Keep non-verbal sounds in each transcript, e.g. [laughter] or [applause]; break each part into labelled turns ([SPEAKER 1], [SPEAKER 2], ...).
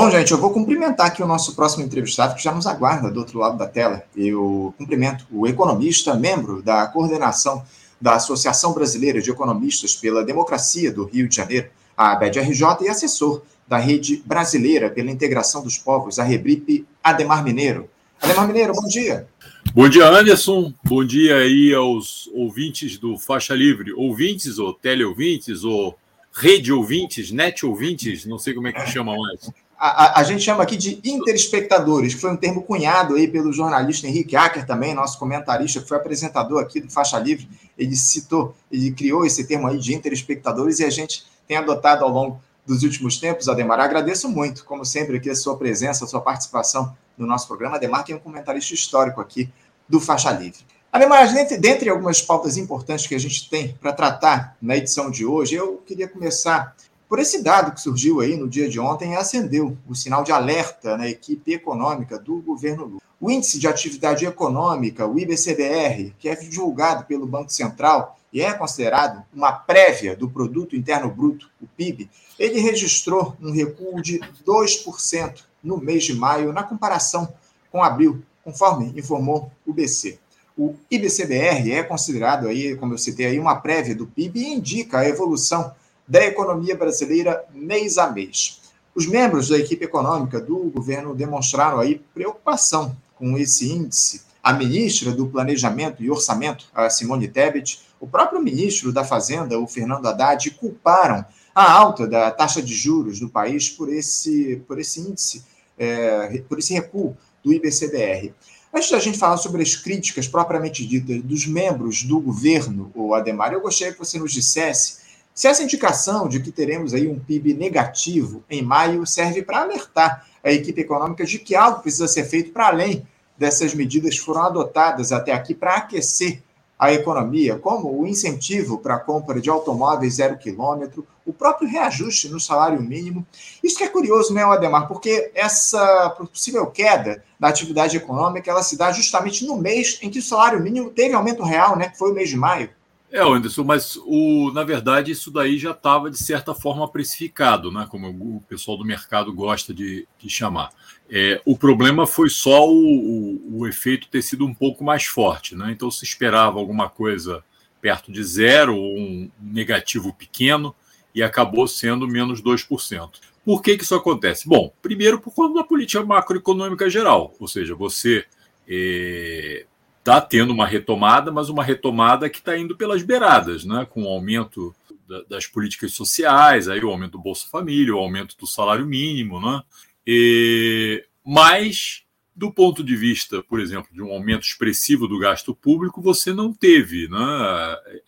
[SPEAKER 1] Bom, gente, eu vou cumprimentar aqui o nosso próximo entrevistado, que já nos aguarda do outro lado da tela. Eu cumprimento o economista, membro da coordenação da Associação Brasileira de Economistas pela Democracia do Rio de Janeiro, a ABED-RJ, e assessor da Rede Brasileira pela Integração dos Povos, a Rebripe, Ademar Mineiro. Ademar Mineiro, bom dia.
[SPEAKER 2] Bom dia, Anderson. Bom dia aí aos ouvintes do Faixa Livre. Ouvintes ou teleouvintes ou rede ouvintes, net ouvintes, não sei como é que chama mais.
[SPEAKER 1] A, a, gente chama aqui de interespectadores, que foi um termo cunhado aí pelo jornalista Henrique Acker também, nosso comentarista, que foi apresentador aqui do Faixa Livre. Ele citou, ele criou esse termo aí de interespectadores e a gente tem adotado ao longo dos últimos tempos, Ademar. Agradeço muito, como sempre, aqui a sua presença, a sua participação no nosso programa. Ademar, que é um comentarista histórico aqui do Faixa Livre. Ademar, dentre, dentre algumas pautas importantes que a gente tem para tratar na edição de hoje, eu queria começar por esse dado que surgiu aí no dia de ontem acendeu o sinal de alerta na equipe econômica do governo Lula. O índice de atividade econômica, o IBCBR, que é divulgado pelo Banco Central e é considerado uma prévia do produto interno bruto, o PIB, ele registrou um recuo de 2% no mês de maio na comparação com abril, conforme informou o BC. O IBCBR é considerado aí, como eu citei aí, uma prévia do PIB e indica a evolução da economia brasileira mês a mês. Os membros da equipe econômica do governo demonstraram aí preocupação com esse índice. A ministra do Planejamento e Orçamento, a Simone Tebet, o próprio ministro da Fazenda, o Fernando Haddad, culparam a alta da taxa de juros do país por esse, por esse índice, é, por esse recuo do IBCBR. Antes da gente falar sobre as críticas propriamente ditas dos membros do governo, o Ademar, eu gostaria que você nos dissesse se essa indicação de que teremos aí um PIB negativo em maio serve para alertar a equipe econômica de que algo precisa ser feito para além dessas medidas que foram adotadas até aqui para aquecer a economia, como o incentivo para a compra de automóveis zero quilômetro, o próprio reajuste no salário mínimo. Isso que é curioso, né, Ademar? Porque essa possível queda da atividade econômica ela se dá justamente no mês em que o salário mínimo teve aumento real, né, que foi o mês de maio.
[SPEAKER 2] É, Anderson, mas o, na verdade isso daí já estava, de certa forma, precificado, né? como o pessoal do mercado gosta de, de chamar. É, o problema foi só o, o, o, efeito ter sido um pouco mais forte. Né? Então se esperava alguma coisa perto de zero, ou um negativo pequeno, e acabou sendo menos 2%. Por que, que isso acontece? Bom, primeiro por conta da política macroeconômica geral, ou seja, você é, está tendo uma retomada, mas uma retomada que está indo pelas beiradas, né? com o aumento da, das políticas sociais, aí o aumento do Bolsa Família, o aumento do salário mínimo, né? E, mas, do ponto de vista, por exemplo, de um aumento expressivo do gasto público, você não teve. Né?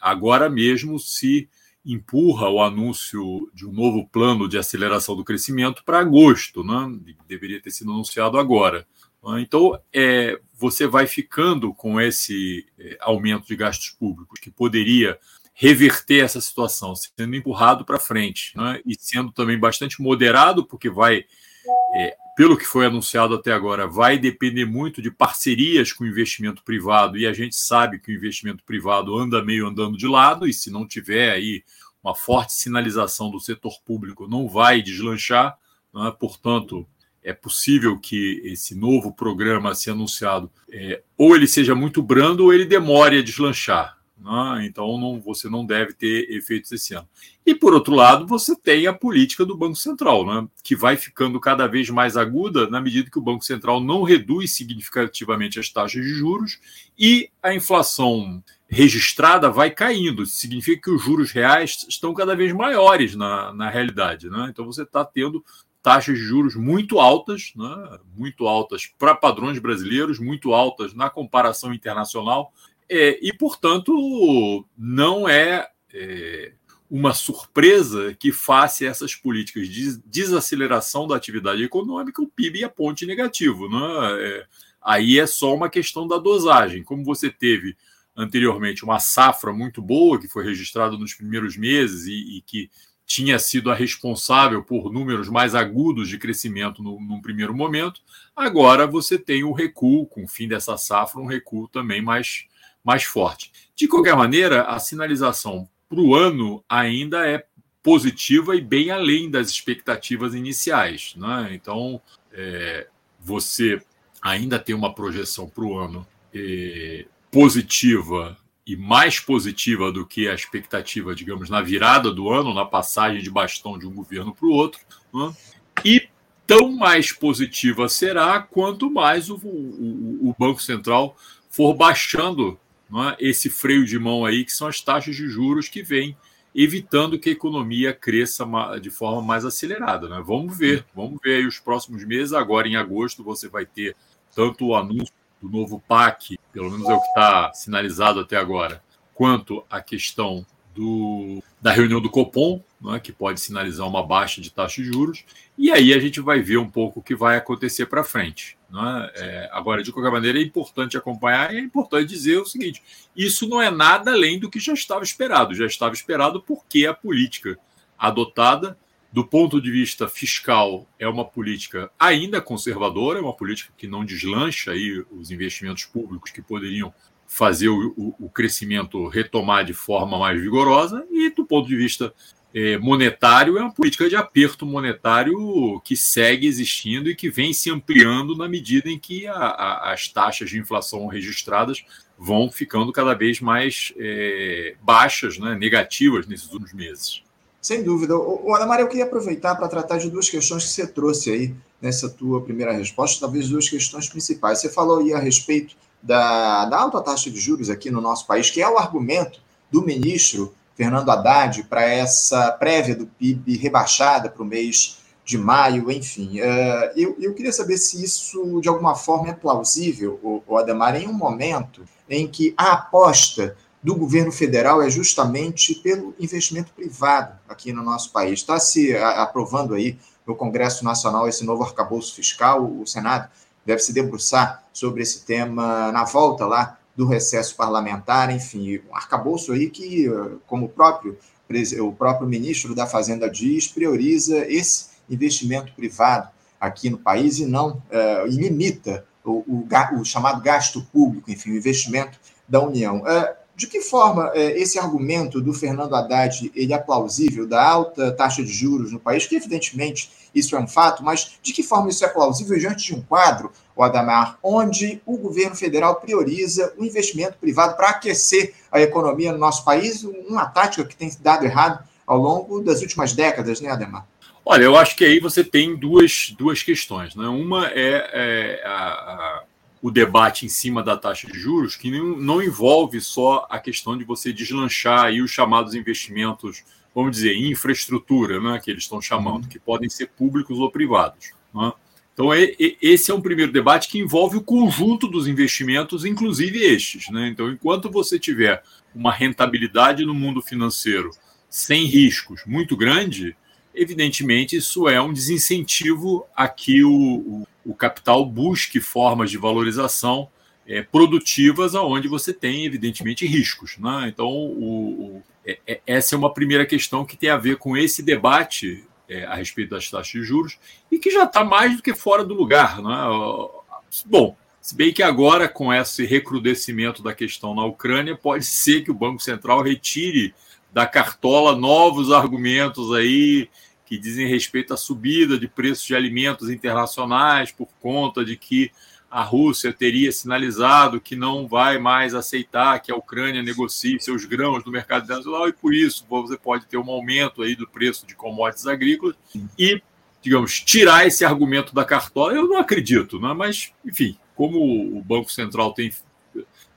[SPEAKER 2] Agora mesmo se empurra o anúncio de um novo plano de aceleração do crescimento para agosto, né? deveria ter sido anunciado agora. Então, é, você vai ficando com esse é, aumento de gastos públicos, que poderia reverter essa situação, sendo empurrado para frente, né? e sendo também bastante moderado, porque vai, é, pelo que foi anunciado até agora, vai depender muito de parcerias com o investimento privado, e a gente sabe que o investimento privado anda meio andando de lado, e se não tiver aí uma forte sinalização do setor público, não vai deslanchar, né? portanto, é possível que esse novo programa a ser anunciado é, ou ele seja muito brando ou ele demore a deslanchar. Né? Então não, você não deve ter efeitos esse ano. E por outro lado, você tem a política do Banco Central, né? que vai ficando cada vez mais aguda na medida que o Banco Central não reduz significativamente as taxas de juros e a inflação registrada vai caindo. Isso significa que os juros reais estão cada vez maiores na, na realidade. Né? Então você está tendo taxas de juros muito altas, né? muito altas para padrões brasileiros, muito altas na comparação internacional, é, e, portanto, não é, é, uma surpresa que faça essas políticas de desaceleração da atividade econômica o PIB aponte negativo. Né? É, aí é só uma questão da dosagem. Como você teve anteriormente uma safra muito boa, que foi registrada nos primeiros meses e, e que tinha sido a responsável por números mais agudos de crescimento no, num primeiro momento. Agora você tem o recuo, com o fim dessa safra, um recuo também mais, mais forte. De qualquer maneira, a sinalização para o ano ainda é positiva e bem além das expectativas iniciais. Né? Então, é, você ainda tem uma projeção para o ano é, positiva e mais positiva do que a expectativa, digamos, na virada do ano, na passagem de bastão de um governo para o outro. Né? E tão mais positiva será quanto mais o, o, o Banco Central for baixando é, esse freio de mão aí, que são as taxas de juros que vêm evitando que a economia cresça de forma mais acelerada. Né? Vamos ver, vamos ver aí os próximos meses. Agora, em agosto, você vai ter tanto o anúncio do novo PAC, pelo menos é o que está sinalizado até agora, quanto a questão do, da reunião do Copom, né, que pode sinalizar uma baixa de taxa de juros, e aí a gente vai ver um pouco o que vai acontecer para frente. Né? É, agora, de qualquer maneira, é importante acompanhar e é importante dizer o seguinte: isso não é nada além do que já estava esperado. Já estava esperado porque a política adotada, do ponto de vista fiscal, é uma política ainda conservadora, é uma política que não deslancha aí os investimentos públicos que poderiam fazer o, o, o crescimento retomar de forma mais vigorosa, e do ponto de vista é, monetário é uma política de aperto monetário que segue existindo e que vem se ampliando na medida em que a, a, as taxas de inflação registradas vão ficando cada vez mais é, baixas, né, negativas nesses últimos meses.
[SPEAKER 1] Sem dúvida. O, Ana Maria, eu queria aproveitar para tratar de duas questões que você trouxe aí nessa tua primeira resposta, talvez duas questões principais. Você falou aí a respeito da, da alta taxa de juros aqui no nosso país, que é o argumento do ministro Fernando Haddad para essa prévia do PIB rebaixada para o mês de maio, enfim. Uh, eu, eu queria saber se isso, de alguma forma, é plausível, o, o Ademar, em um momento em que a aposta do governo federal é justamente pelo investimento privado aqui no nosso país. Está se aprovando aí no Congresso Nacional esse novo arcabouço fiscal, o Senado deve se debruçar sobre esse tema na volta lá do recesso parlamentar, enfim, um arcabouço aí que, como o próprio, o próprio ministro da Fazenda diz, prioriza esse investimento privado aqui no país e não uh, e limita o, o, o, chamado gasto público, enfim, o investimento da União. Uh, de que forma eh, esse argumento do Fernando Haddad ele é plausível, da alta taxa de juros no país, que evidentemente isso é um fato, mas de que forma isso é plausível diante de um quadro, o Adamar, onde o governo federal prioriza o investimento privado para aquecer a economia no nosso país, uma tática que tem dado errado ao longo das últimas décadas, né, Ademar?
[SPEAKER 2] Olha, eu acho que aí você tem duas, duas questões. Né? Uma é, é a, a o debate em cima da taxa de juros, que não, não envolve só a questão de você deslanchar aí os chamados investimentos, vamos dizer, em infraestrutura, né, que eles estão chamando, que podem ser públicos ou privados. Né? Então, é, é, esse é um primeiro debate que envolve o conjunto dos investimentos, inclusive estes. Né? Então, enquanto você tiver uma rentabilidade no mundo financeiro sem riscos muito grande, evidentemente isso é um desincentivo a que o, o, o capital busque formas de valorização é, produtivas aonde você tem, evidentemente, riscos. Né? Então, o, o, é, é, essa é uma primeira questão que tem a ver com esse debate é, a respeito das taxas de juros e que já está mais do que fora do lugar. Né? Bom, se bem que agora, com esse recrudescimento da questão na Ucrânia, pode ser que o Banco Central retire da cartola novos argumentos aí que dizem respeito à subida de preços de alimentos internacionais por conta de que a Rússia teria sinalizado que não vai mais aceitar que a Ucrânia negocie seus grãos no mercado internacional e por isso você pode ter um aumento aí do preço de commodities agrícolas e, digamos, tirar esse argumento da cartola. Eu não acredito, né? mas, enfim, como o Banco Central tem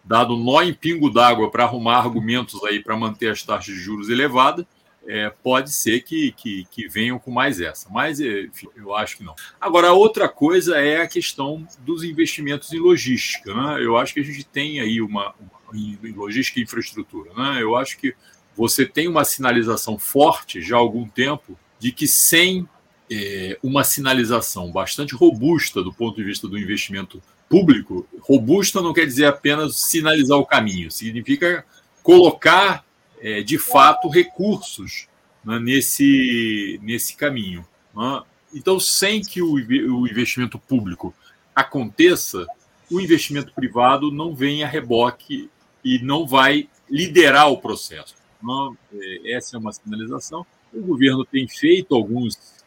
[SPEAKER 2] dado nó em pingo d'água para arrumar argumentos aí para manter as taxas de juros elevadas, é, pode ser que, que, que, venham com mais essa, mas enfim, eu acho que não. Agora, outra coisa é a questão dos investimentos em logística. Né? Eu acho que a gente tem aí uma, uma em logística e infraestrutura. Né? Eu acho que você tem uma sinalização forte já há algum tempo de que sem é, uma sinalização bastante robusta do ponto de vista do investimento público, robusta não quer dizer apenas sinalizar o caminho, significa colocar é, de fato, recursos né, nesse, nesse caminho. Né? Então, sem que o, o investimento público aconteça, o investimento privado não vem a reboque e não vai liderar o processo. Né? Essa é uma sinalização. o governo tem feito alguns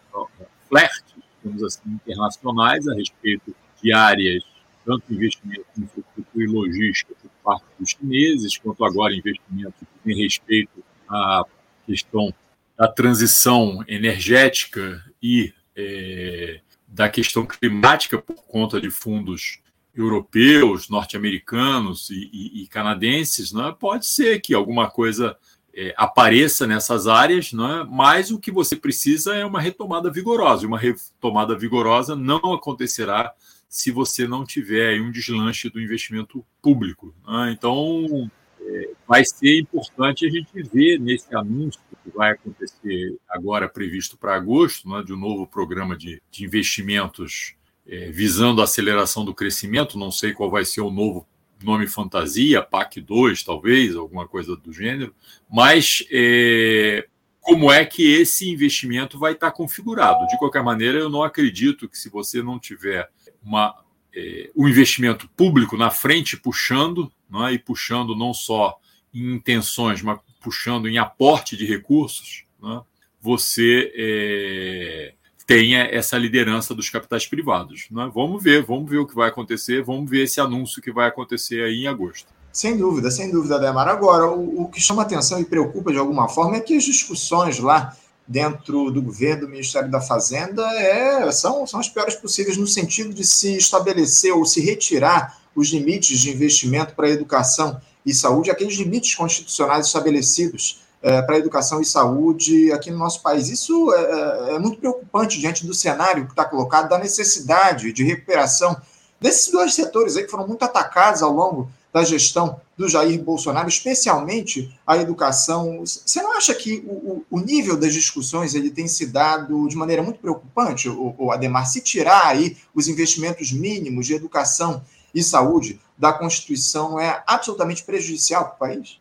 [SPEAKER 2] flertes, digamos assim, internacionais a respeito de áreas, tanto investimento em infraestrutura e logística parte dos chineses, quanto agora investimento em respeito à questão da transição energética e é, da questão climática por conta de fundos europeus, norte-americanos e, e, e, canadenses, né? pode ser que alguma coisa é, apareça nessas áreas, né? mas o que você precisa é uma retomada vigorosa. E uma retomada vigorosa não acontecerá se você não tiver um deslanche do investimento público. Né? Então, é, vai ser importante a gente ver nesse anúncio que vai acontecer agora, previsto para agosto, né, de um novo programa de, de investimentos é, visando a aceleração do crescimento. Não sei qual vai ser o novo nome fantasia, PAC 2, talvez, alguma coisa do gênero, mas é, como é que esse investimento vai estar configurado? De qualquer maneira, eu não acredito que se você não tiver uma, é, um investimento público na frente puxando, é? e puxando não só em intenções, mas puxando em aporte de recursos, é? você é, tenha essa liderança dos capitais privados. Vamos ver, vamos ver o que vai acontecer, vamos ver esse anúncio que vai acontecer aí em agosto.
[SPEAKER 1] Sem dúvida, sem dúvida, Demar. Agora, o, o que chama atenção e preocupa de alguma forma é que as discussões lá dentro do governo, do Ministério da Fazenda, é, são, são as piores possíveis no sentido de se estabelecer ou se retirar os limites de investimento para a educação e saúde, aqueles limites constitucionais estabelecidos é, para a educação e saúde aqui no nosso país. Isso é, é, é muito preocupante diante do cenário que está colocado, da necessidade de recuperação desses dois setores aí que foram muito atacados ao longo da gestão do Jair Bolsonaro, especialmente a educação. Você não acha que o, o nível das discussões ele tem se dado de maneira muito preocupante, o, o Ademar, se tirar aí os investimentos mínimos de educação e saúde da Constituição é absolutamente prejudicial para o país?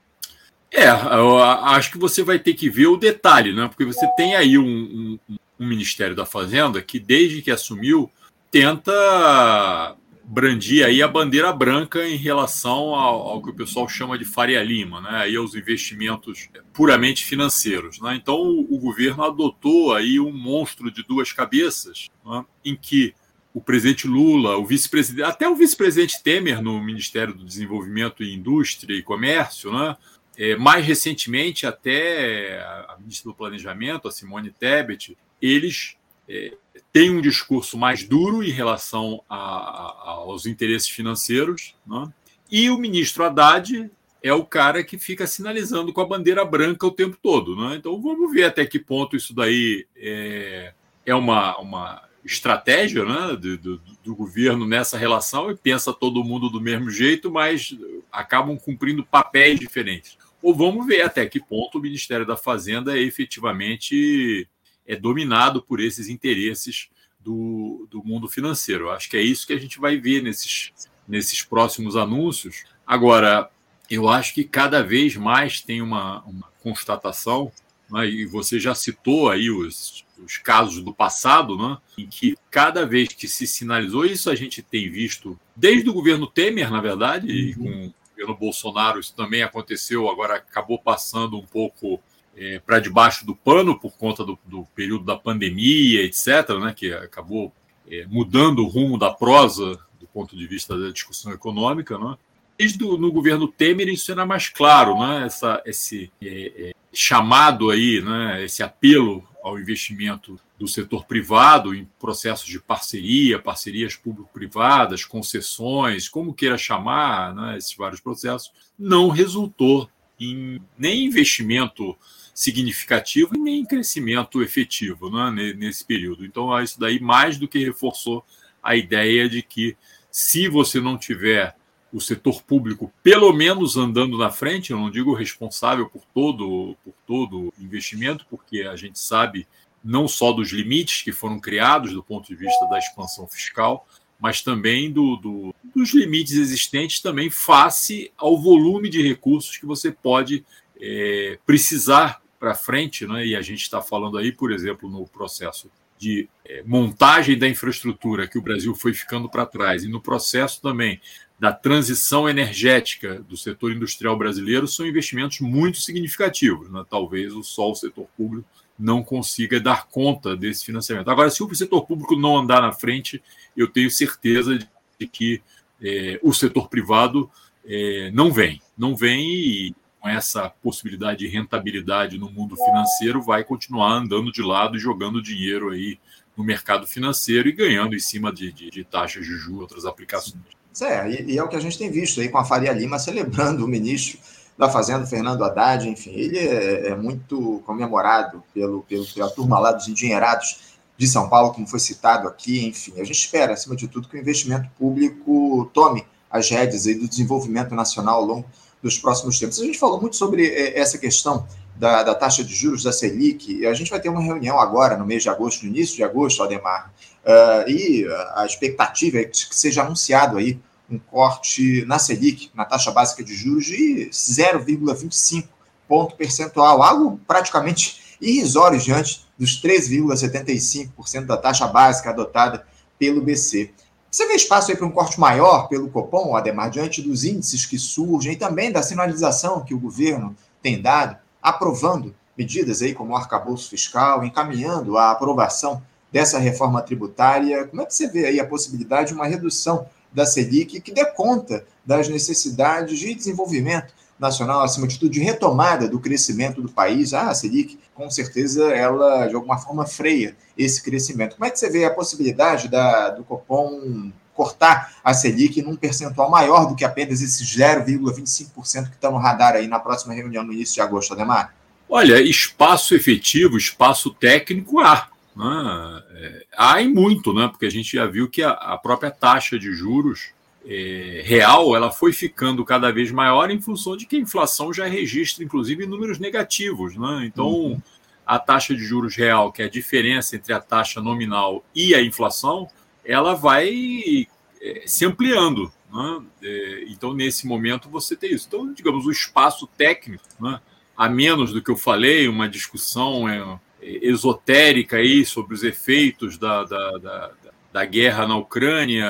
[SPEAKER 2] É, eu acho que você vai ter que ver o detalhe, né? Porque você tem aí um, um, um Ministério da Fazenda que, desde que assumiu, tenta brandir aí a bandeira branca em relação ao, ao, que o pessoal chama de Faria Lima, né? Aí aos investimentos puramente financeiros, né? Então o, o governo adotou aí um monstro de duas cabeças, né? em que o presidente Lula, o vice-presidente, até o vice-presidente Temer no Ministério do Desenvolvimento e Indústria e Comércio, né? É, mais recentemente, até a ministra do Planejamento, a Simone Tebet, eles é, têm um discurso mais duro em relação a, a, aos interesses financeiros, né? e o ministro Haddad é o cara que fica sinalizando com a bandeira branca o tempo todo. Né? Então vamos ver até que ponto isso daí é, é uma, uma estratégia né, do, do, do, governo nessa relação e pensa todo mundo do mesmo jeito, mas acabam cumprindo papéis diferentes ou vamos ver até que ponto o Ministério da Fazenda é efetivamente é dominado por esses interesses do, do mundo financeiro. Eu acho que é isso que a gente vai ver nesses, nesses próximos anúncios. Agora, eu acho que cada vez mais tem uma, uma constatação, né, e você já citou aí os, os casos do passado, né, em que cada vez que se sinalizou, isso a gente tem visto desde o governo Temer, na verdade, uhum. com governo Bolsonaro isso também aconteceu, agora acabou passando um pouco é, para debaixo do pano por conta do, do, período da pandemia, etc., né, que acabou é, mudando o rumo da prosa do ponto de vista da discussão econômica. Né? Desde do, no governo Temer isso era mais claro, né, essa, esse é, é chamado aí, né, esse apelo ao investimento do setor privado em processos de parceria, parcerias público-privadas, concessões, como queira chamar, né, esses vários processos, não resultou em nem investimento significativo e nem crescimento efetivo né, nesse período. Então, isso daí mais do que reforçou a ideia de que se você não tiver o setor público pelo menos andando na frente, eu não digo responsável por todo por todo investimento, porque a gente sabe não só dos limites que foram criados do ponto de vista da expansão fiscal, mas também do, do, dos limites existentes também face ao volume de recursos que você pode é, precisar para frente, né? e a gente está falando aí, por exemplo, no processo de é, montagem da infraestrutura que o Brasil foi ficando para trás, e no processo também da transição energética do setor industrial brasileiro são investimentos muito significativos. Né? Talvez o só o setor público não consiga dar conta desse financiamento. Agora, se o setor público não andar na frente, eu tenho certeza de que é, o setor privado é, não vem, não vem e com essa possibilidade de rentabilidade no mundo financeiro vai continuar andando de lado e jogando dinheiro aí no mercado financeiro e ganhando em cima de, de, de taxas de juros, outras aplicações.
[SPEAKER 1] É, e, é o que a gente tem visto aí com a Faria Lima celebrando o ministro da Fazenda, Fernando Haddad, enfim, ele é, é muito comemorado pelo, pelo, pela turma lá dos endinheirados de São Paulo, como foi citado aqui, enfim, a gente espera, acima de tudo, que o investimento público tome as rédeas aí do desenvolvimento nacional ao longo dos próximos tempos. A gente falou muito sobre é, essa questão da, da, taxa de juros da Selic, e a gente vai ter uma reunião agora, no mês de agosto, no início de agosto, Ademar, uh, e a expectativa é que seja anunciado aí um corte na Selic, na taxa básica de juros, de 0,25 ponto percentual, algo praticamente irrisório diante dos 3,75% da taxa básica adotada pelo BC. Você vê espaço aí para um corte maior pelo Copom, Ademar, diante dos índices que surgem e também da sinalização que o governo tem dado, aprovando medidas aí como o arcabouço fiscal, encaminhando a aprovação dessa reforma tributária. Como é que você vê aí a possibilidade de uma redução da Selic que dê conta das necessidades de desenvolvimento nacional, acima de tudo, de retomada do crescimento do país. Ah, a Selic, com certeza, ela de alguma forma freia esse crescimento. Como é que você vê a possibilidade da, do Copom cortar a Selic num percentual maior do que apenas esses 0,25% que estão no radar aí na próxima reunião no início de agosto, Ademar?
[SPEAKER 2] Olha, espaço efetivo, espaço técnico há. Né? É, há e muito, né? porque a gente já viu que a, a própria taxa de juros é, real ela foi ficando cada vez maior em função de que a inflação já registra, inclusive, números negativos. Né? Então, uhum. a taxa de juros real, que é a diferença entre a taxa nominal e a inflação, ela vai é, se ampliando. Né? É, então, nesse momento, você tem isso. Então, digamos, o espaço técnico, né? a menos do que eu falei, uma discussão é, esotérica aí sobre os efeitos da, da, da, da guerra na Ucrânia,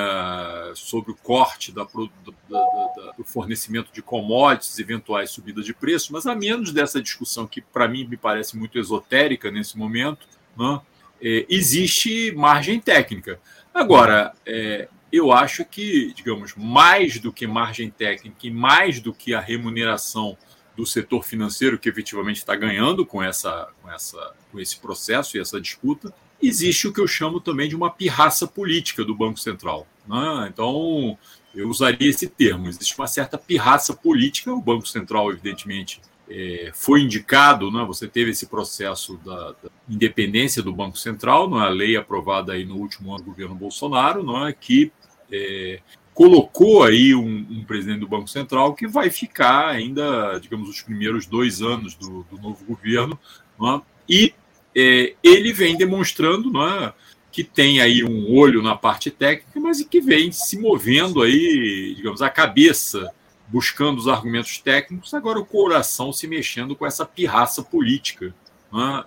[SPEAKER 2] sobre o corte da, do, do fornecimento de commodities, eventuais subidas de preço, mas a menos dessa discussão que, para mim, me parece muito esotérica nesse momento, né, é, existe margem técnica. Agora, é, eu acho que, digamos, mais do que margem técnica e mais do que a remuneração do setor financeiro que efetivamente está ganhando com, essa, com, essa, com esse processo e essa disputa, existe o que eu chamo também de uma pirraça política do Banco Central. Né? Então, eu usaria esse termo. Existe uma certa pirraça política. O Banco Central, evidentemente, é, foi indicado, né? você teve esse processo da, da independência do Banco Central, não é? a lei aprovada aí no último ano do governo Bolsonaro, não é? que é, colocou aí um, um, presidente do Banco Central que vai ficar ainda, digamos, os primeiros dois anos do, do novo governo, é? e é, ele vem demonstrando é? que tem aí um olho na parte técnica, mas que vem se movendo aí, digamos, a cabeça, buscando os argumentos técnicos, agora o coração se mexendo com essa pirraça política,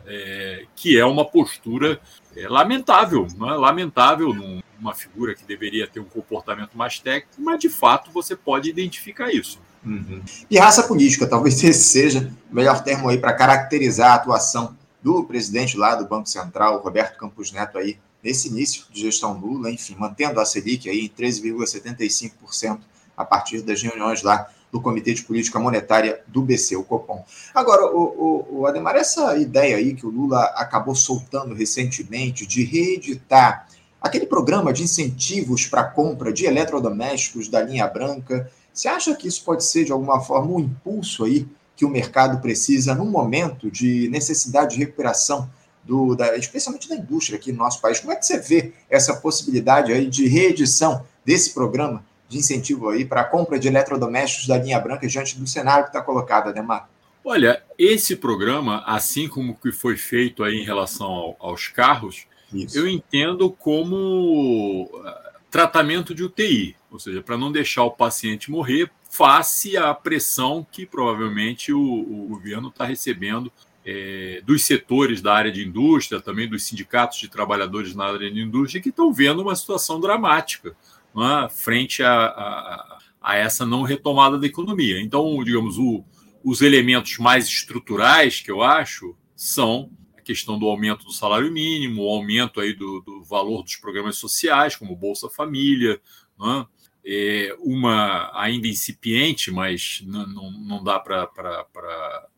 [SPEAKER 2] é? que é uma postura é, lamentável, lamentável num, uma figura que deveria ter um comportamento mais técnico, mas de fato você pode identificar isso.
[SPEAKER 1] Uhum. E raça política, talvez esse seja o melhor termo aí para caracterizar a atuação do presidente lá do Banco Central, Roberto Campos Neto, aí, nesse início de gestão Lula, enfim, mantendo a Selic aí em 13,75% a partir das reuniões lá do Comitê de Política Monetária do BC, o Copom. Agora, o, o, o Ademar, essa ideia aí que o Lula acabou soltando recentemente de reeditar Aquele programa de incentivos para compra de eletrodomésticos da linha branca, você acha que isso pode ser, de alguma forma, um impulso aí que o mercado precisa num momento de necessidade de recuperação, do, da, especialmente da indústria aqui no nosso país? Como é que você vê essa possibilidade aí de reedição desse programa de incentivo aí para a compra de eletrodomésticos da linha branca diante do cenário que está colocado, Ademar?
[SPEAKER 2] Olha, esse programa, assim como o que foi feito aí em relação ao, aos carros, isso. eu entendo como ah, tratamento de UTI, ou seja, para não deixar o paciente morrer face à pressão que provavelmente o, o governo está recebendo é, dos setores da área de indústria, também dos sindicatos de trabalhadores na área de indústria, que estão vendo uma situação dramática é? frente a, a, a, essa não retomada da economia. Então, digamos, o, os elementos mais estruturais que eu acho são questão do aumento do salário mínimo, o aumento aí do, do valor dos programas sociais, como Bolsa Família, né? é uma ainda incipiente, mas não, dá para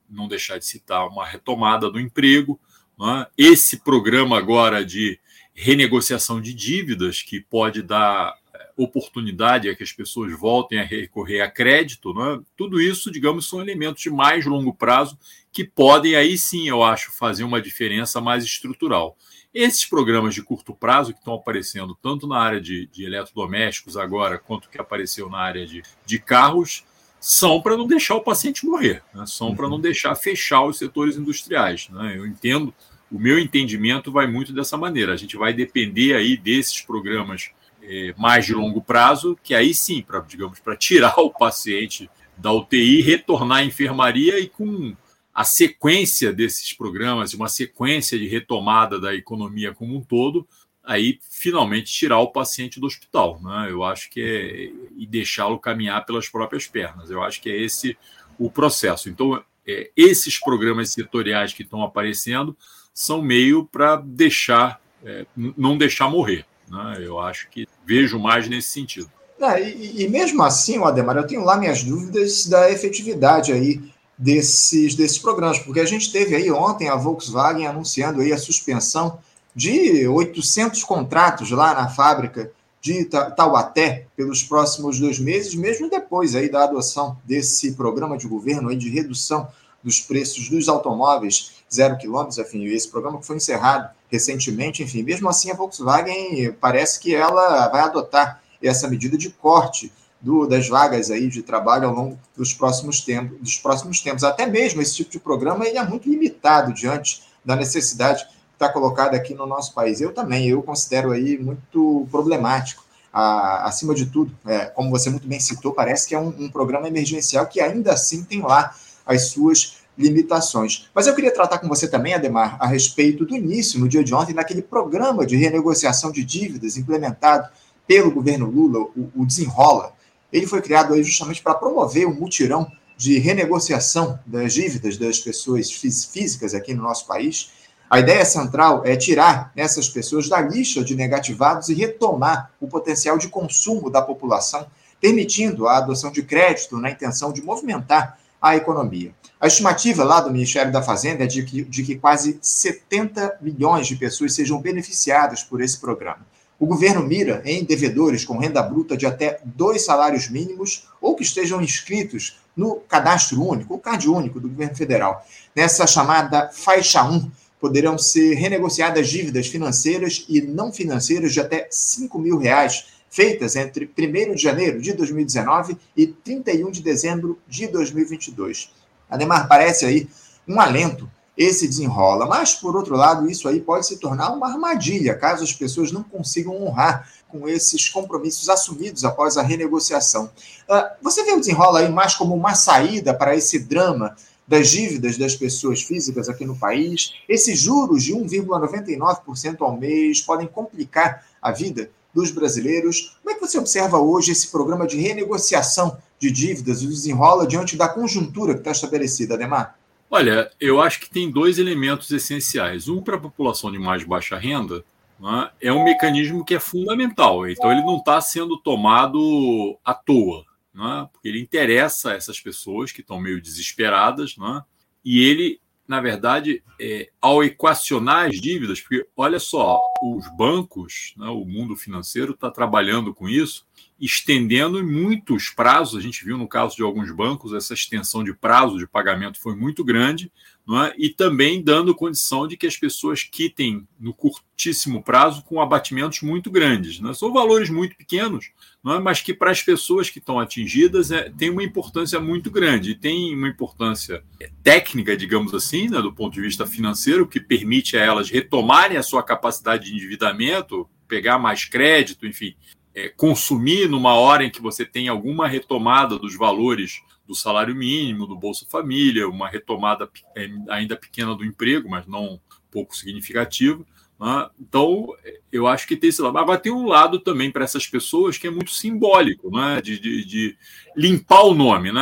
[SPEAKER 2] não deixar de citar uma retomada do emprego. Né? Esse programa agora de renegociação de dívidas, que pode dar é, oportunidade a que as pessoas voltem a recorrer a crédito, né? tudo isso, digamos, são elementos de mais longo prazo que podem, aí sim, eu acho, fazer uma diferença mais estrutural. Esses programas de curto prazo que estão aparecendo tanto na área de, de eletrodomésticos agora, quanto que apareceu na área de, de carros, são para não deixar o paciente morrer, né? são uhum. para não deixar fechar os setores industriais. Né? Eu entendo, o meu entendimento vai muito dessa maneira. A gente vai depender aí desses programas é, mais de longo prazo, que aí sim, para digamos, para tirar o paciente da UTI, retornar à enfermaria e com a sequência desses programas, uma sequência de retomada da economia como um todo, aí finalmente tirar o paciente do hospital. Né? Eu acho que é. e deixá-lo caminhar pelas próprias pernas. Eu acho que é esse o processo. Então, é, esses programas setoriais que estão aparecendo são meio para deixar, é, não deixar morrer. Né? Eu acho que vejo mais nesse sentido.
[SPEAKER 1] É, e, e, mesmo assim, Ademar, eu tenho lá minhas dúvidas da efetividade aí desses, desses programas, porque a gente teve aí ontem a Volkswagen anunciando aí a suspensão de 800 contratos lá na fábrica de Taubaté pelos próximos dois meses, mesmo depois aí da adoção desse programa de governo aí de redução dos preços dos automóveis zero quilômetros, enfim, esse programa que foi encerrado recentemente, enfim, mesmo assim a Volkswagen parece que ela vai adotar essa medida de corte do, das vagas aí de trabalho ao longo dos próximos tempos, dos próximos tempos. Até mesmo esse tipo de programa ele é muito limitado diante da necessidade que está colocada aqui no nosso país. Eu também, eu considero aí muito problemático. Ah, acima de tudo, é, como você muito bem citou, parece que é um, um programa emergencial que ainda assim tem lá as suas limitações. Mas eu queria tratar com você também, Ademar, a respeito do início, no dia de ontem, naquele programa de renegociação de dívidas implementado pelo governo Lula, o, o Desenrola. Ele foi criado aí justamente para promover um mutirão de renegociação das dívidas das pessoas físicas aqui no nosso país. A ideia central é tirar essas pessoas da lista de negativados e retomar o potencial de consumo da população, permitindo a adoção de crédito na intenção de movimentar a economia. A estimativa lá do Ministério da Fazenda é de que, de que quase 70 milhões de pessoas sejam beneficiadas por esse programa. O governo mira em devedores com renda bruta de até dois salários mínimos ou que estejam inscritos no cadastro único, o CAD único do governo federal. Nessa chamada faixa 1, poderão ser renegociadas dívidas financeiras e não financeiras de até 5 mil reais, feitas entre 1 de janeiro de 2019 e 31 de dezembro de 2022. Ademar, parece aí um alento esse desenrola. Mas, por outro lado, isso aí pode se tornar uma armadilha, caso as pessoas não consigam honrar com esses compromissos assumidos após a renegociação. Uh, você vê o desenrola aí mais como uma saída para esse drama das dívidas das pessoas físicas aqui no país? Esses juros de 1,99% ao mês podem complicar a vida dos brasileiros. Como é que você observa hoje esse programa de renegociação de dívidas, o desenrola diante da conjuntura que está estabelecida, Ademar?
[SPEAKER 2] Olha, eu acho que tem dois elementos essenciais. Um, para a população de mais baixa renda, né, é um mecanismo que é fundamental. Então, ele não está sendo tomado à toa, né, porque ele interessa essas pessoas que estão meio desesperadas, né, e ele, na verdade, é, ao equacionar as dívidas, porque olha só, os bancos, né, o mundo financeiro está trabalhando com isso, estendendo muitos prazos. A gente viu no caso de alguns bancos, essa extensão de prazo de pagamento foi muito grande, é? e também dando condição de que as pessoas quitem no curtíssimo prazo com abatimentos muito grandes. É? São valores muito pequenos, é? mas que para as pessoas que estão atingidas é, tem uma importância muito grande, e tem uma importância técnica, digamos assim, né, do ponto de vista financeiro, que permite a elas retomarem a sua capacidade de endividamento, pegar mais crédito, enfim, é, consumir numa hora em que você tem alguma retomada dos valores do salário mínimo, do Bolsa Família, uma retomada é, ainda pequena do emprego, mas não pouco significativa. Né? Então, eu acho que tem esse lado. Agora, tem um lado também para essas pessoas que é muito simbólico, né? de, de, de limpar o nome. Né?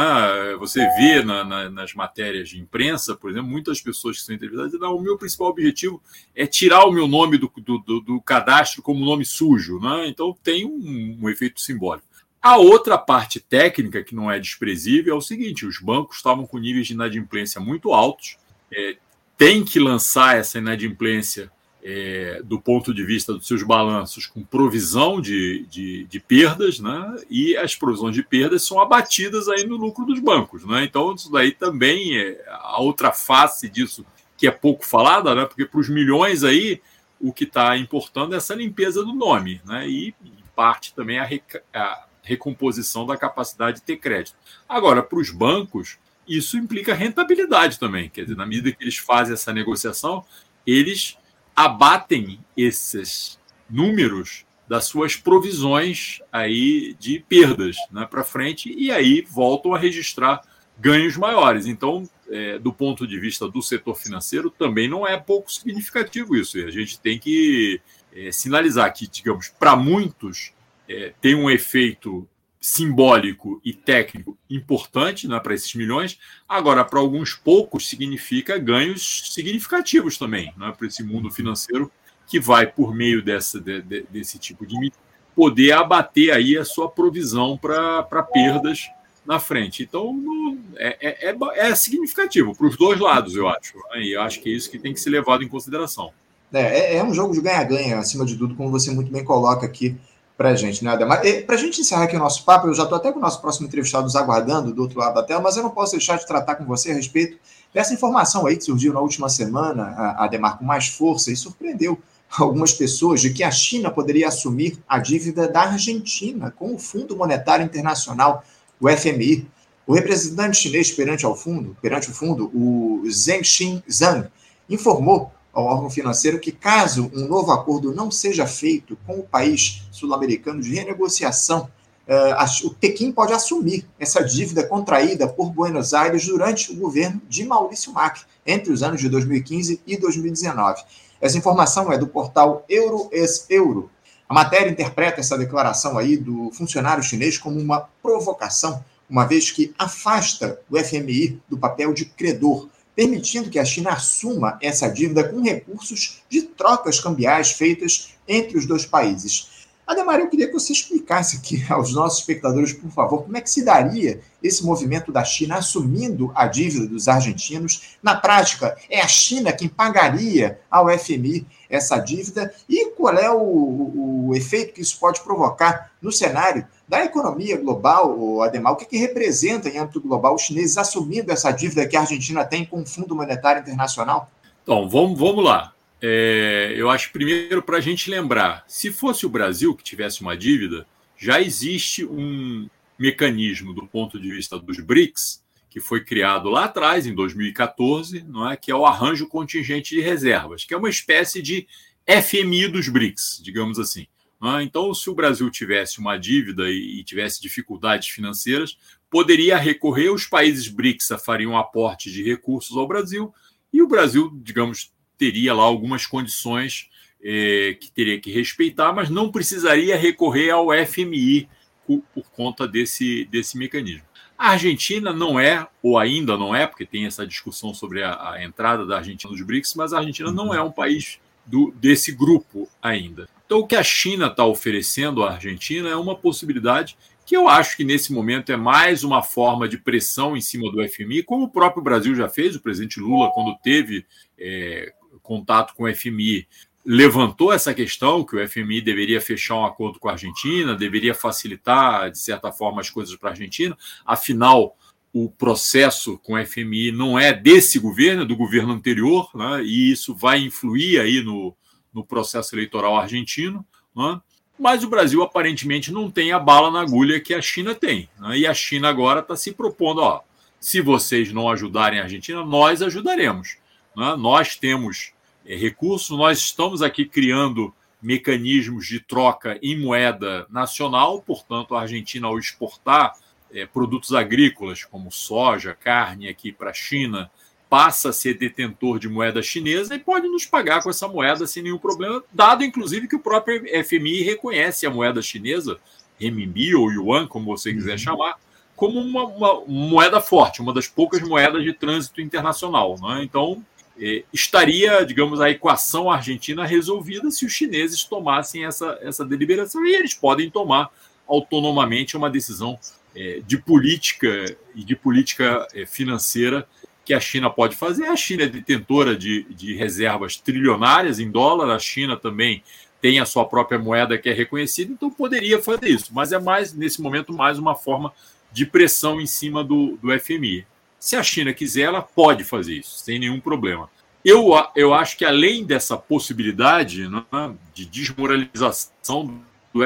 [SPEAKER 2] Você vê na, na, nas matérias de imprensa, por exemplo, muitas pessoas que são entrevistadas dizem: o meu principal objetivo é tirar o meu nome do, do, do, do cadastro como nome sujo. Né? Então, tem um, um efeito simbólico. A outra parte técnica, que não é desprezível, é o seguinte: os bancos estavam com níveis de inadimplência muito altos, é, tem que lançar essa inadimplência é, do ponto de vista dos seus balanços com provisão de, de, de, perdas, né? e as provisões de perdas são abatidas aí no lucro dos bancos. Né? Então, isso daí também é a outra face disso que é pouco falada, né? porque para os milhões aí, o que está importando é essa limpeza do nome, né? e em parte também a, a recomposição da capacidade de ter crédito. Agora, para os bancos, isso implica rentabilidade também. Quer dizer, na medida que eles fazem essa negociação, eles abatem esses números das suas provisões aí de perdas né, para frente e aí voltam a registrar ganhos maiores. Então, é, do ponto de vista do setor financeiro, também não é pouco significativo isso. E a gente tem que é, sinalizar que, digamos, para muitos é, tem um efeito simbólico e técnico importante né, para esses milhões. Agora, para alguns poucos, significa ganhos significativos também né, para esse mundo financeiro que vai, por meio dessa, de, de, desse tipo de poder abater aí a sua provisão para perdas na frente. Então, é, é, é, é significativo para os dois lados, eu acho. Né, e acho que é isso que tem que ser levado em consideração.
[SPEAKER 1] É, é, é um jogo de ganha-ganha, acima de tudo, como você muito bem coloca aqui para a gente, né, Ademar? Para a gente encerrar aqui o nosso papo, eu já estou até com o nosso próximo entrevistado nos aguardando do outro lado da tela, mas eu não posso deixar de tratar com você a respeito dessa informação aí que surgiu na última semana, Ademar, com mais força e surpreendeu algumas pessoas de que a China poderia assumir a dívida da Argentina com o Fundo Monetário Internacional, o FMI. O representante chinês perante ao fundo, perante o fundo, o Zheng Zhang, informou ao órgão financeiro que, caso um novo acordo não seja feito com o país sul-americano de renegociação, uh, o Pequim pode assumir essa dívida contraída por Buenos Aires durante o governo de Maurício Macri, entre os anos de 2015 e 2019. Essa informação é do portal Euro-Ex-Euro. A matéria interpreta essa declaração aí do funcionário chinês como uma provocação, uma vez que afasta o FMI do papel de credor permitindo que a China assuma essa dívida com recursos de trocas cambiais feitas entre os dois países. Ademar, eu queria que você explicasse aqui [laughs] aos nossos espectadores, por favor, como é que se daria esse movimento da China assumindo a dívida dos argentinos. Na prática, é a China quem pagaria ao FMI essa dívida e qual é o, o efeito que isso pode provocar no cenário da economia global, Ademar, o que, que representa em âmbito global os chineses assumindo essa dívida que a Argentina tem com o Fundo Monetário Internacional?
[SPEAKER 2] Então, vamos, vamos lá. É, eu acho primeiro para a gente lembrar: se fosse o Brasil que tivesse uma dívida, já existe um mecanismo do ponto de vista dos BRICS, que foi criado lá atrás, em 2014, não é? que é o arranjo contingente de reservas, que é uma espécie de FMI dos BRICS, digamos assim. Né? Então, se o Brasil tivesse uma dívida e tivesse dificuldades financeiras, poderia recorrer, os países BRICS fariam um aporte de recursos ao Brasil e o Brasil, digamos, teria lá algumas condições eh, que teria que respeitar, mas não precisaria recorrer ao FMI por, por conta desse, desse mecanismo. A Argentina não é, ou ainda não é, porque tem essa discussão sobre a, a entrada da Argentina nos BRICS, mas a Argentina não é um país do, desse grupo ainda. Então, o que a China está oferecendo à Argentina é uma possibilidade que eu acho que nesse momento é mais uma forma de pressão em cima do FMI, como o próprio Brasil já fez. O presidente Lula, quando teve é, contato com o FMI, levantou essa questão que o FMI deveria fechar um acordo com a Argentina, deveria facilitar, de certa forma, as coisas para a Argentina. Afinal, o processo com o FMI não é desse governo, é do governo anterior, né? e isso vai influir aí no, no processo eleitoral argentino, né? mas o Brasil aparentemente não tem a bala na agulha que a China tem. Né? E a China agora está se propondo: ó, se vocês não ajudarem a Argentina, nós ajudaremos. Né? Nós temos é, recursos, nós estamos aqui criando mecanismos de troca em moeda nacional, portanto, a Argentina, ao exportar é, produtos agrícolas como soja, carne aqui para a China, passa a ser detentor de moeda chinesa e pode nos pagar com essa moeda sem nenhum problema, dado inclusive que o próprio FMI reconhece a moeda chinesa, renminbi ou yuan, como você quiser uhum. chamar, como uma, uma, moeda forte, uma das poucas moedas de trânsito internacional. Né? Então, estaria, digamos, a equação argentina resolvida se os chineses tomassem essa, essa deliberação, e eles podem tomar autonomamente uma decisão é, de política e de política é, financeira que a China pode fazer. A China é detentora de, de reservas trilionárias em dólar, a China também tem a sua própria moeda que é reconhecida, então poderia fazer isso, mas é mais, nesse momento, mais uma forma de pressão em cima do, do FMI. Se a China quiser, ela pode fazer isso, sem nenhum problema. Eu, eu acho que além dessa possibilidade né, de desmoralização do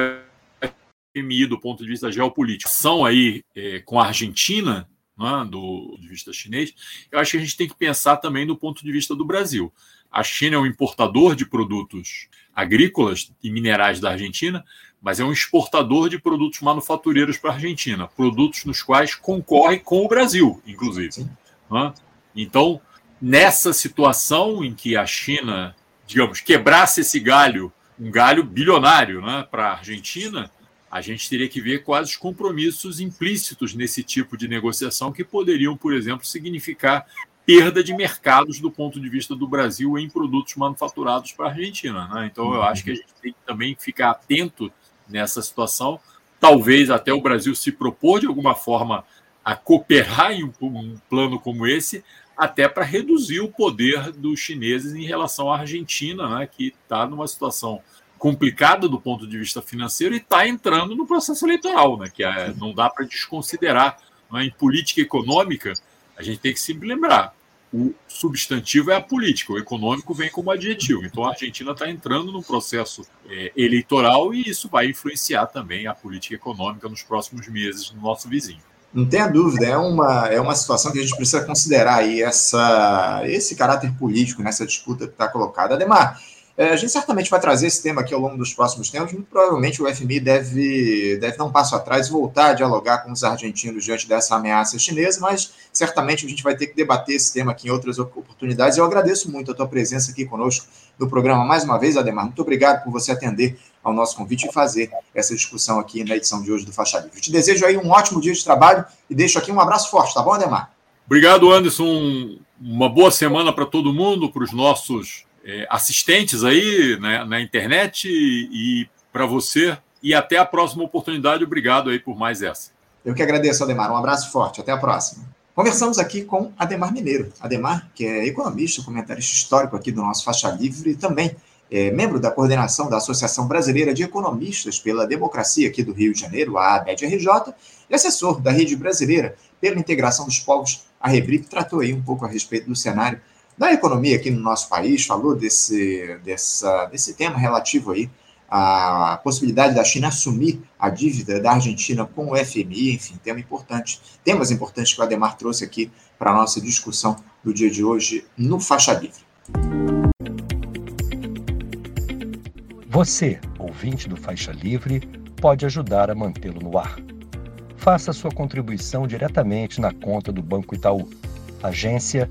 [SPEAKER 2] FMI do ponto de vista geopolítico, são aí é, com a Argentina, né, do, do vista chinês, eu acho que a gente tem que pensar também do ponto de vista do Brasil. A China é um importador de produtos agrícolas e minerais da Argentina, mas é um exportador de produtos manufatureiros para a Argentina, produtos nos quais concorre com o Brasil, inclusive. Né? Então, nessa situação em que a China, digamos, quebrasse esse galho, um galho bilionário né, para a Argentina, a gente teria que ver quais os compromissos implícitos nesse tipo de negociação que poderiam, por exemplo, significar perda de mercados do ponto de vista do Brasil em produtos manufaturados para a Argentina. Né? Então, eu acho que a gente tem que também ficar atento nessa situação. Talvez até o Brasil se propor de alguma forma a cooperar em um, plano como esse, até para reduzir o poder dos chineses em relação à Argentina, né, que está numa situação complicada do ponto de vista financeiro e está entrando no processo eleitoral, né, que é, não dá para desconsiderar. Né, em política econômica, a gente tem que sempre lembrar: o substantivo é a política, o econômico vem como adjetivo. Então a Argentina está entrando num processo é, eleitoral e isso vai influenciar também a política econômica nos próximos meses no nosso vizinho.
[SPEAKER 1] Não tenha dúvida, é uma, é uma situação que a gente precisa considerar aí, essa, esse caráter político nessa disputa que está colocada. Ademar, é, a gente certamente vai trazer esse tema aqui ao longo dos próximos tempos. Muito provavelmente o FMI deve, deve dar um passo atrás e voltar a dialogar com os argentinos diante dessa ameaça chinesa, mas certamente a gente vai ter que debater esse tema aqui em outras oportunidades. Eu agradeço muito a tua presença aqui conosco no programa mais uma vez, Ademar. Muito obrigado por você atender ao nosso convite e fazer essa discussão aqui na edição de hoje do Faixa Livre. Te desejo aí um ótimo dia de trabalho e deixo aqui um abraço forte, tá bom, Ademar?
[SPEAKER 2] Obrigado, Anderson. Uma boa semana para todo mundo, para os nossos é, assistentes aí né, na internet e, para você. E até a próxima oportunidade. Obrigado aí por mais essa.
[SPEAKER 1] Eu que agradeço, Ademar. Um abraço forte. Até a próxima. Conversamos aqui com Ademar Mineiro. Ademar, que é economista, comentarista histórico aqui do nosso Faixa Livre e também é membro da coordenação da Associação Brasileira de Economistas pela Democracia aqui do Rio de Janeiro, a ABED-RJ, e assessor da Rede Brasileira pela Integração dos Povos, a Rebrip, tratou aí um pouco a respeito do cenário da economia aqui no nosso país, falou desse, dessa, desse tema relativo aí à possibilidade da China assumir a dívida da Argentina com o FMI, enfim, tema importante, temas importantes que o Ademar trouxe aqui para a nossa discussão do dia de hoje no Faixa Livre.
[SPEAKER 3] Você, ouvinte do Faixa Livre, pode ajudar a mantê-lo no ar. Faça sua contribuição diretamente na conta do Banco Itaú, agência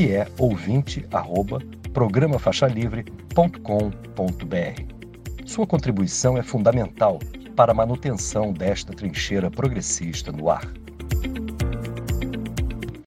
[SPEAKER 3] que é ouvinte@programafaixalivre.com.br. Sua contribuição é fundamental para a manutenção desta trincheira progressista no ar.